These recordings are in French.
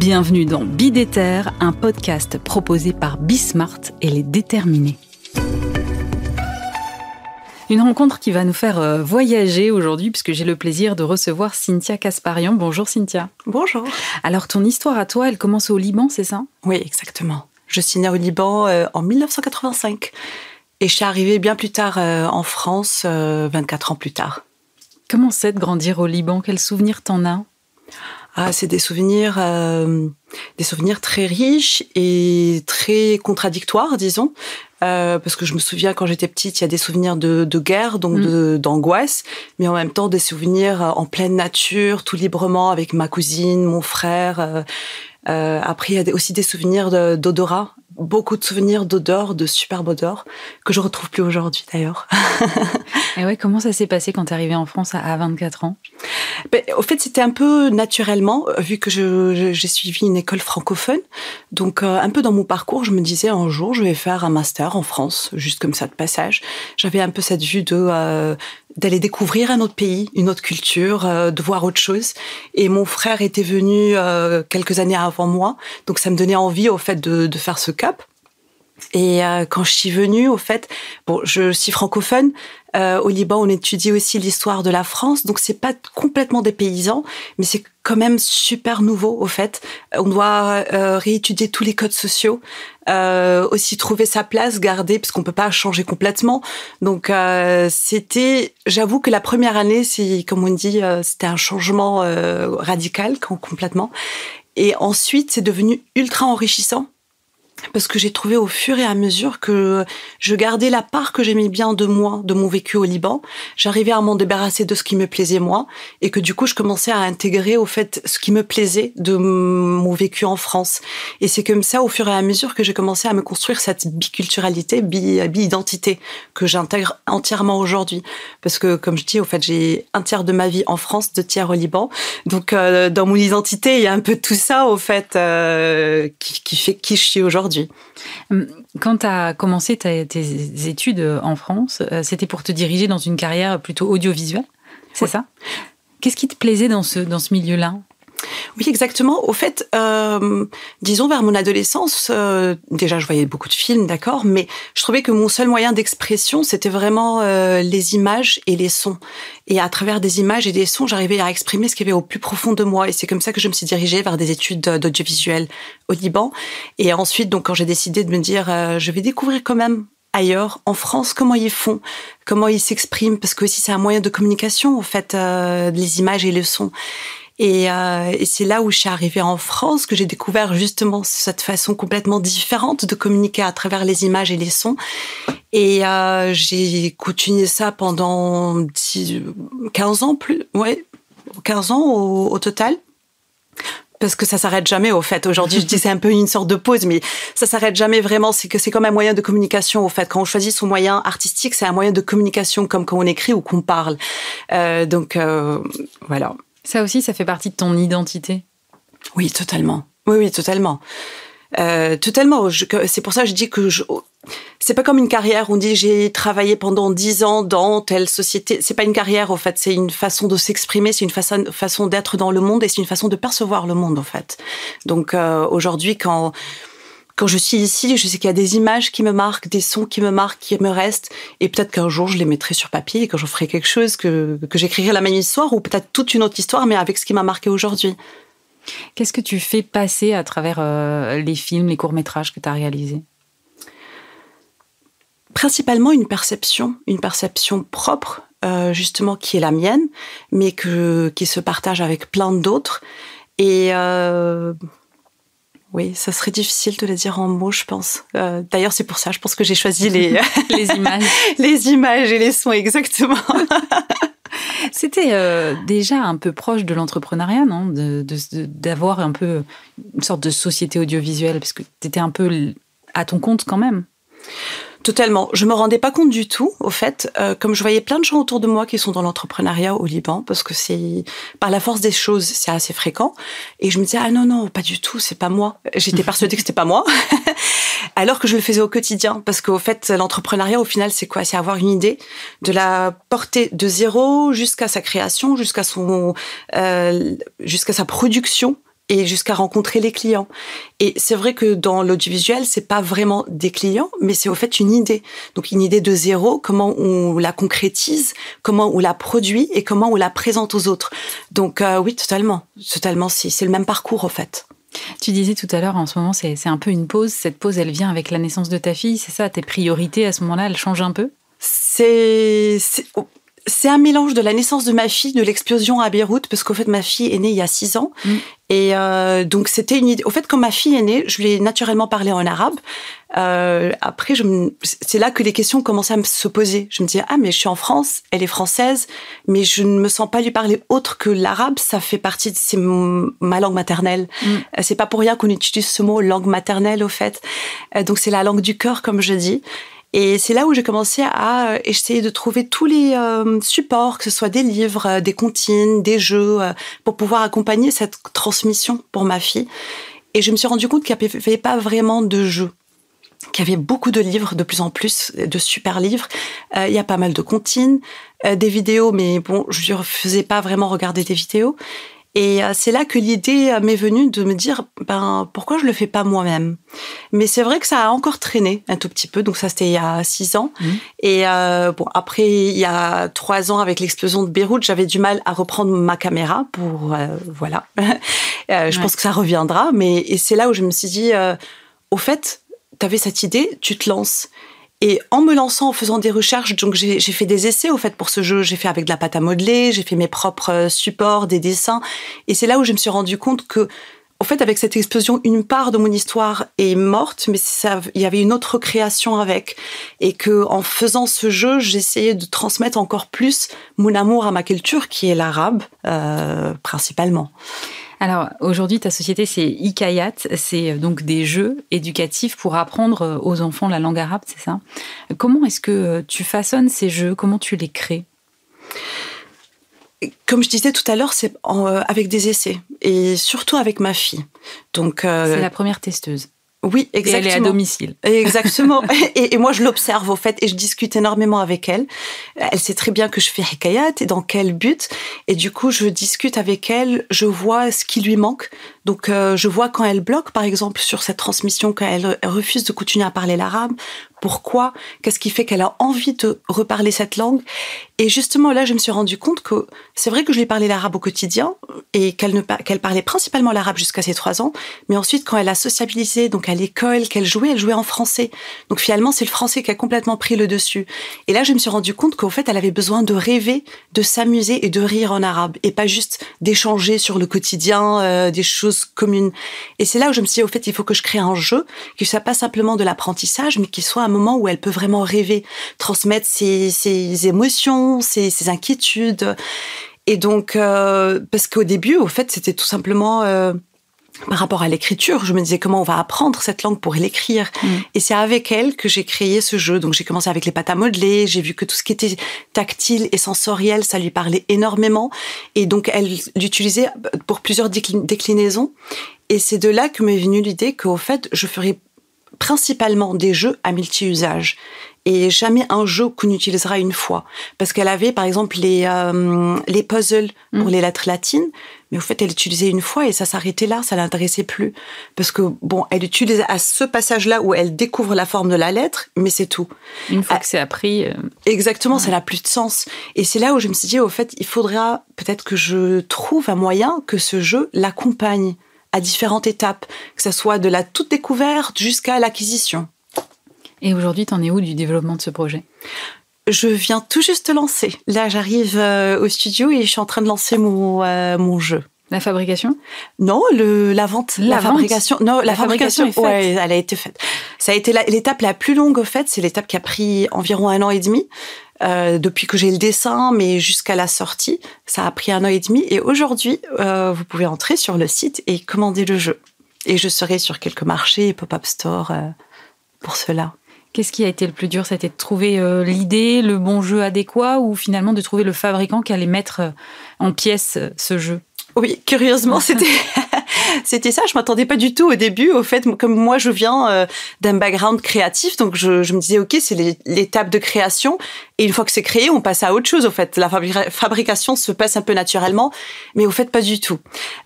Bienvenue dans Bidéter, un podcast proposé par Bismart et les déterminés. Une rencontre qui va nous faire euh, voyager aujourd'hui puisque j'ai le plaisir de recevoir Cynthia Casparian. Bonjour Cynthia. Bonjour. Alors ton histoire à toi, elle commence au Liban, c'est ça? Oui, exactement. Je suis née au Liban euh, en 1985 et je suis arrivée bien plus tard euh, en France, 24 ans plus tard. Comment c'est de grandir au Liban? Quels souvenirs t'en as? Ah, c'est des souvenirs, euh, des souvenirs très riches et très contradictoires, disons. Euh, parce que je me souviens quand j'étais petite, il y a des souvenirs de, de guerre, donc mm. d'angoisse, mais en même temps des souvenirs en pleine nature, tout librement avec ma cousine, mon frère. Euh, euh après, il y a aussi des souvenirs d'odorat, beaucoup de souvenirs d'odeurs, de superbes odeurs, que je retrouve plus aujourd'hui d'ailleurs. Et ouais, comment ça s'est passé quand tu es arrivée en France à 24 ans? Ben, Au fait, c'était un peu naturellement, vu que j'ai suivi une école francophone. Donc, euh, un peu dans mon parcours, je me disais un jour, je vais faire un master en France, juste comme ça de passage. J'avais un peu cette vue de euh, d'aller découvrir un autre pays, une autre culture, euh, de voir autre chose. Et mon frère était venu quelques années avant moi, donc ça me donnait envie au fait de, de faire ce cap. Et euh, quand je suis venue, au fait, bon, je suis francophone. Euh, au Liban, on étudie aussi l'histoire de la France, donc c'est pas complètement des paysans, mais c'est quand même super nouveau, au fait. On doit euh, réétudier tous les codes sociaux, euh, aussi trouver sa place, garder, parce qu'on peut pas changer complètement. Donc euh, c'était, j'avoue que la première année, c'est comme on dit, c'était un changement radical, complètement. Et ensuite, c'est devenu ultra enrichissant parce que j'ai trouvé au fur et à mesure que je gardais la part que j'aimais bien de moi, de mon vécu au Liban. J'arrivais à m'en débarrasser de ce qui me plaisait moi et que du coup je commençais à intégrer au fait ce qui me plaisait de mon vécu en France. Et c'est comme ça au fur et à mesure que j'ai commencé à me construire cette biculturalité, bi-identité que j'intègre entièrement aujourd'hui. Parce que comme je dis, au fait, j'ai un tiers de ma vie en France, deux tiers au Liban. Donc euh, dans mon identité, il y a un peu tout ça au fait euh, qui, qui fait qui je suis aujourd'hui. Hum, quand tu as commencé tes études en France, euh, c'était pour te diriger dans une carrière plutôt audiovisuelle, c'est ça? Qu'est-ce qui te plaisait dans ce, dans ce milieu-là? Oui, exactement. Au fait, euh, disons vers mon adolescence, euh, déjà je voyais beaucoup de films, d'accord, mais je trouvais que mon seul moyen d'expression, c'était vraiment euh, les images et les sons. Et à travers des images et des sons, j'arrivais à exprimer ce qu'il y avait au plus profond de moi. Et c'est comme ça que je me suis dirigée vers des études d'audiovisuel au Liban. Et ensuite, donc, quand j'ai décidé de me dire, je vais découvrir quand même ailleurs, en France, comment ils font, comment ils s'expriment, parce que aussi c'est un moyen de communication, en fait, les images et les sons. Euh, et, c'est là où je suis arrivée en France que j'ai découvert justement cette façon complètement différente de communiquer à travers les images et les sons. Et euh, j'ai continué ça pendant 10, 15 ans plus, ouais, 15 ans au, total parce que ça s'arrête jamais au fait. Aujourd'hui, je dis c'est un peu une sorte de pause, mais ça s'arrête jamais vraiment. C'est que c'est comme un moyen de communication au fait. Quand on choisit son moyen artistique, c'est un moyen de communication comme quand on écrit ou qu'on parle. Euh, donc euh, voilà. Ça aussi, ça fait partie de ton identité. Oui, totalement. Oui, oui, totalement. Euh, totalement. C'est pour ça que je dis que je, c'est pas comme une carrière. On dit j'ai travaillé pendant dix ans dans telle société. C'est pas une carrière, en fait. C'est une façon de s'exprimer. C'est une façon, façon d'être dans le monde et c'est une façon de percevoir le monde, en fait. Donc euh, aujourd'hui, quand quand je suis ici, je sais qu'il y a des images qui me marquent, des sons qui me marquent, qui me restent, et peut-être qu'un jour je les mettrai sur papier et quand je ferai quelque chose, que, que j'écrirai la même histoire ou peut-être toute une autre histoire, mais avec ce qui m'a marqué aujourd'hui. Qu'est-ce que tu fais passer à travers euh, les films, les courts-métrages que tu as réalisés? Principalement une perception, une perception propre, euh, justement, qui est la mienne, mais que, qui se partage avec plein d'autres. Et euh, oui, ça serait difficile de le dire en mots, je pense. Euh, d'ailleurs, c'est pour ça, je pense que j'ai choisi les, les images. les images et les sons, exactement. C'était euh, déjà un peu proche de l'entrepreneuriat, non? D'avoir de, un peu une sorte de société audiovisuelle, parce que tu étais un peu à ton compte quand même. Totalement. Je me rendais pas compte du tout, au fait, euh, comme je voyais plein de gens autour de moi qui sont dans l'entrepreneuriat au Liban, parce que c'est par la force des choses, c'est assez fréquent. Et je me disais ah non non, pas du tout, c'est pas moi. J'étais persuadée que c'était pas moi, alors que je le faisais au quotidien, parce qu'au fait l'entrepreneuriat au final c'est quoi? C'est avoir une idée, de la porter de zéro jusqu'à sa création, jusqu'à son, euh, jusqu'à sa production et jusqu'à rencontrer les clients. Et c'est vrai que dans l'audiovisuel, c'est pas vraiment des clients, mais c'est au fait une idée. Donc une idée de zéro, comment on la concrétise, comment on la produit et comment on la présente aux autres. Donc euh, oui, totalement, totalement. C'est le même parcours au fait. Tu disais tout à l'heure, en ce moment, c'est un peu une pause. Cette pause, elle vient avec la naissance de ta fille, c'est ça? Tes priorités à ce moment-là, elles changent un peu? C'est c'est un mélange de la naissance de ma fille, de l'explosion à Beyrouth, parce qu'au fait, ma fille est née il y a six ans. Mm. Et euh, donc, c'était une idée. Au fait, quand ma fille est née, je lui ai naturellement parlé en arabe. Euh, après, c'est là que les questions commençaient à me se poser. Je me disais, ah, mais je suis en France, elle est française, mais je ne me sens pas lui parler autre que l'arabe. Ça fait partie de c'est ma langue maternelle. Mm. Euh, c'est pas pour rien qu'on utilise ce mot langue maternelle, au fait. Euh, donc, c'est la langue du cœur, comme je dis. Et c'est là où j'ai commencé à euh, essayer de trouver tous les euh, supports, que ce soit des livres, euh, des comptines, des jeux, pour pouvoir accompagner cette transmission pour ma fille. Et je me suis rendu compte qu'il n'y avait pas vraiment de jeux qu'il y avait beaucoup de livres, de plus en plus, de super livres. il y a pas mal de comptines, des vidéos, mais bon, je ne faisais pas vraiment regarder des vidéos. Et euh, c'est là que l'idée euh, m'est venue de me dire, ben pourquoi je le fais pas moi-même? Mais c'est vrai que ça a encore traîné un tout petit peu. Donc ça c'était il y a six ans. Mmh. Et euh, bon après il y a trois ans avec l'explosion de Beyrouth, j'avais du mal à reprendre ma caméra pour voilà. je pense que ça reviendra. Mais et c'est là où je me suis dit, au fait, tu avais cette idée, tu te lances. Et en me lançant, en faisant des recherches, donc j'ai fait des essais au fait pour ce jeu. J'ai fait avec de la pâte à modeler, j'ai fait mes propres euh, supports, des dessins. Et c'est là où je me suis rendu compte que, au fait, avec cette explosion, une part de mon histoire est morte, mais ça, il y avait une autre création avec. Et que, en faisant ce jeu, j'essayais de transmettre encore plus mon amour à ma culture, qui est l'arabe, euh, principalement. Alors aujourd'hui, ta société, c'est Ikayat, c'est euh, donc des jeux éducatifs pour apprendre euh, aux enfants la langue arabe, c'est ça? Comment est-ce que euh, tu façonnes ces jeux? Comment tu les crées? Comme je disais tout à l'heure, c'est avec des essais et surtout avec ma fille. Donc c'est la première testeuse. Oui, exactement. Et elle est à domicile. Exactement. et, moi, je l'observe au fait et je discute énormément avec elle. Elle sait très bien que je fais hikayat et dans quel but. Et du coup, je discute avec elle, je vois ce qui lui manque. Donc, euh, je vois quand elle bloque, par exemple, sur cette transmission, quand elle refuse de continuer à parler l'arabe, pourquoi, qu'est-ce qui fait qu'elle a envie de reparler cette langue. Et justement, là, je me suis rendu compte que c'est vrai que je lui parlais l'arabe au quotidien et qu'elle ne qu'elle parlait principalement l'arabe jusqu'à ses trois ans. Mais ensuite, quand elle a sociabilisé, donc à l'école, qu'elle jouait, elle jouait en français. Donc finalement, c'est le français qui a complètement pris le dessus. Et là, je me suis rendu compte qu'au fait, elle avait besoin de rêver, de s'amuser et de rire en arabe et pas juste d'échanger sur le quotidien, euh, des choses communes. Et c'est là où je me suis dit, au fait, il faut que je crée un jeu qui soit pas simplement de l'apprentissage, mais qui soit un moment où elle peut vraiment rêver, transmettre ses, émotions, ses, inquiétudes. Et donc, euh, parce qu'au début, au fait, c'était tout simplement euh, par rapport à l'écriture. Je me disais comment on va apprendre cette langue pour l'écrire. Mm. Et c'est avec elle que j'ai créé ce jeu. Donc j'ai commencé avec les pâtes à modeler. J'ai vu que tout ce qui était tactile et sensoriel, ça lui parlait énormément. Et donc elle l'utilisait pour plusieurs déclinaisons. Et c'est de là que m'est venue l'idée qu'au fait, je ferais principalement des jeux à multi-usage et jamais un jeu qu'on utilisera une fois. Parce qu'elle avait, par exemple, les, euh, les puzzles pour mm. les lettres latines, mais au fait, elle utilisait une fois et ça s'arrêtait là, ça l'intéressait plus. Parce que, bon, elle utilise à ce passage-là où elle découvre la forme de la lettre, mais c'est tout. Une fois que c'est appris. Euh, Exactement, ça n'a plus de sens. Et c'est là où je me suis dit, au fait, il faudra peut-être que je trouve un moyen que ce jeu l'accompagne à différentes étapes, que ce soit de la toute découverte jusqu'à l'acquisition. Et aujourd'hui, tu en es où du développement de ce projet? Je viens tout juste lancer. Là, j'arrive euh, au studio et je suis en train de lancer mon, euh, mon jeu. La fabrication? Non, le, la vente. La, fabrication. Non, la, fabrication, ouais, elle a été faite. Ça a été l'étape la, plus longue, au fait. C'est l'étape qui a pris environ un an et demi. Euh, depuis que j'ai le dessin, mais jusqu'à la sortie, ça a pris un an et demi. Et aujourd'hui, euh, vous pouvez entrer sur le site et commander le jeu. Et je serai sur quelques marchés et pop-up stores euh, pour cela. Qu'est-ce qui a été le plus dur? C'était de trouver euh, l'idée, le bon jeu adéquat ou finalement de trouver le fabricant qui allait mettre euh, en pièces ce jeu? Oui, curieusement, c'était c'était ça. Je m'attendais pas du tout au début. Au fait, comme moi, je viens euh, d'un background créatif, donc je, je me disais, ok, c'est l'étape de création. Et une fois que c'est créé, on passe à autre chose. Au fait, la fabrication se passe un peu naturellement, mais au fait, pas du tout.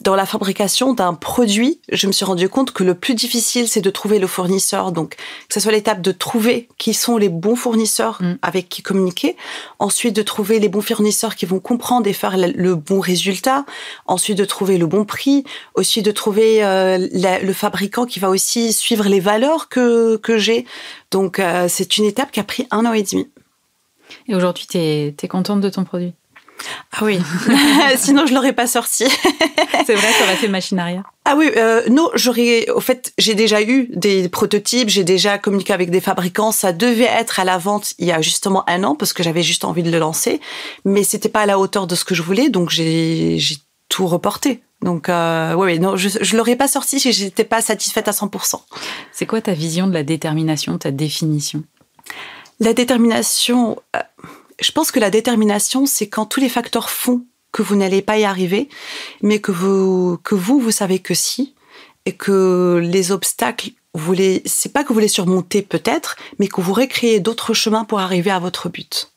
Dans la fabrication d'un produit, je me suis rendu compte que le plus difficile, c'est de trouver le fournisseur. Donc, que ce soit l'étape de trouver qui sont les bons fournisseurs mm. avec qui communiquer. Ensuite, de trouver les bons fournisseurs qui vont comprendre et faire le bon résultat. Ensuite, de trouver le bon prix. Aussi, de trouver euh, le fabricant qui va aussi suivre les valeurs que, que j'ai. Donc, euh, c'est une étape qui a pris un an et demi. Et aujourd'hui, tu es, contente de ton produit? Ah oui, sinon je l'aurais pas sorti. c'est vrai, ça aurait fait machine arrière. Ah oui, euh, non, j'aurais. Au fait, j'ai déjà eu des prototypes, j'ai déjà communiqué avec des fabricants. Ça devait être à la vente il y a justement un an parce que j'avais juste envie de le lancer, mais c'était pas à la hauteur de ce que je voulais, donc j'ai tout reporté. Donc euh, oui, non, je, je l'aurais pas sorti si j'étais pas satisfaite à 100%. C'est quoi ta vision de la détermination, ta définition? La détermination, euh, je pense que la détermination, c'est quand tous les facteurs font que vous n'allez pas y arriver, mais que vous, que vous, vous savez que si, et que les obstacles, vous les, c'est pas que vous les surmontez peut-être, mais que vous recréez d'autres chemins pour arriver à votre but.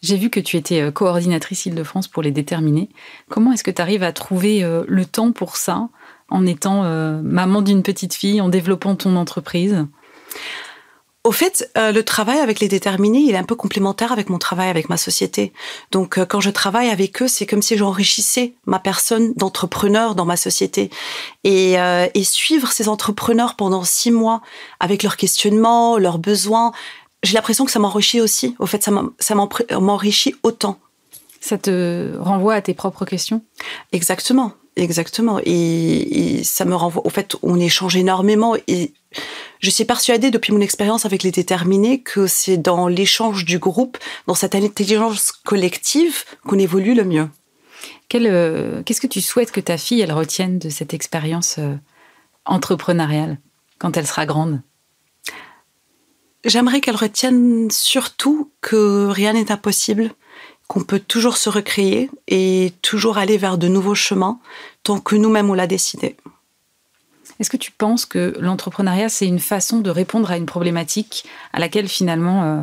J'ai vu que tu étais euh, coordinatrice Île-de-France pour les déterminer. Comment est-ce que tu arrives à trouver euh, le temps pour ça en étant maman d'une petite fille, en développant ton entreprise? Au fait, le travail avec les déterminés, il est un peu complémentaire avec mon travail avec ma société. Donc, quand je travaille avec eux, c'est comme si j'enrichissais ma personne d'entrepreneur dans ma société. Et, et suivre ces entrepreneurs pendant six mois avec leurs questionnements, leurs besoins, j'ai l'impression que ça m'enrichit aussi. Au fait, ça m'enrichit autant. Ça te renvoie à tes propres questions? Exactement, exactement. Et, ça me renvoie. Au fait, on échange énormément. Et je suis persuadée, depuis mon expérience avec les déterminés, que c'est dans l'échange du groupe, dans cette intelligence collective, qu'on évolue le mieux. Euh, qu'est-ce que tu souhaites que ta fille elle retienne de cette expérience euh, entrepreneuriale quand elle sera grande? J'aimerais qu'elle retienne surtout que rien n'est impossible, qu'on peut toujours se recréer et toujours aller vers de nouveaux chemins tant que nous-mêmes on l'a décidé. Est-ce que tu penses que l'entrepreneuriat, c'est une façon de répondre à une problématique à laquelle finalement euh,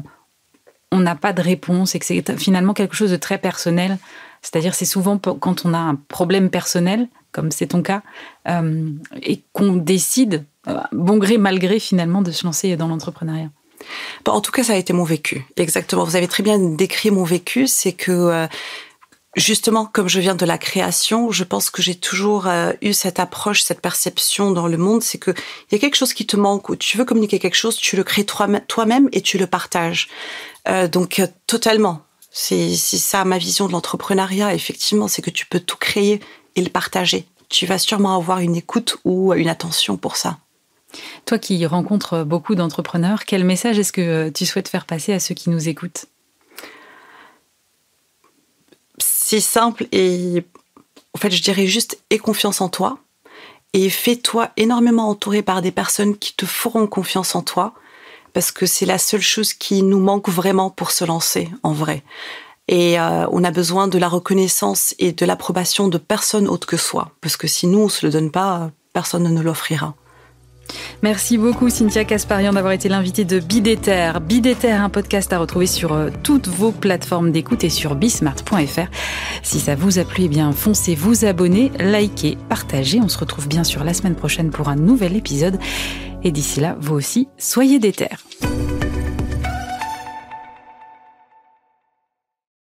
on n'a pas de réponse et que c'est finalement quelque chose de très personnel? C'est-à-dire c'est souvent quand on a un problème personnel, comme c'est ton cas, euh, et qu'on décide, euh, bon gré, mal gré finalement, de se lancer dans l'entrepreneuriat. En tout cas, ça a été mon vécu. Exactement. Vous avez très bien décrit mon vécu. C'est que euh, justement, comme je viens de la création, je pense que j'ai toujours euh, eu cette approche, cette perception dans le monde. C'est que il y a quelque chose qui te manque ou tu veux communiquer quelque chose, tu le crées toi-même et tu le partages. Euh, donc totalement. C'est ça ma vision de l'entrepreneuriat. Effectivement, c'est que tu peux tout créer et le partager. Tu vas sûrement avoir une écoute ou une attention pour ça. Toi qui rencontres beaucoup d'entrepreneurs, quel message est-ce que tu souhaites faire passer à ceux qui nous écoutent? C'est simple et en fait je dirais juste aie confiance en toi et fais-toi énormément entourer par des personnes qui te feront confiance en toi parce que c'est la seule chose qui nous manque vraiment pour se lancer en vrai. Et euh, on a besoin de la reconnaissance et de l'approbation de personne autre que soi. Parce que si nous, on se le donne pas, personne ne nous l'offrira. Merci beaucoup Cynthia Casparian d'avoir été l'invitée de Bidéter. Bidéter, un podcast à retrouver sur euh, toutes vos plateformes d'écoute et sur bismart.fr. Si ça vous a plu, eh bien foncez vous abonner, likez, partagez. On se retrouve bien sûr la semaine prochaine pour un nouvel épisode. Et d'ici là, vous aussi, soyez déter.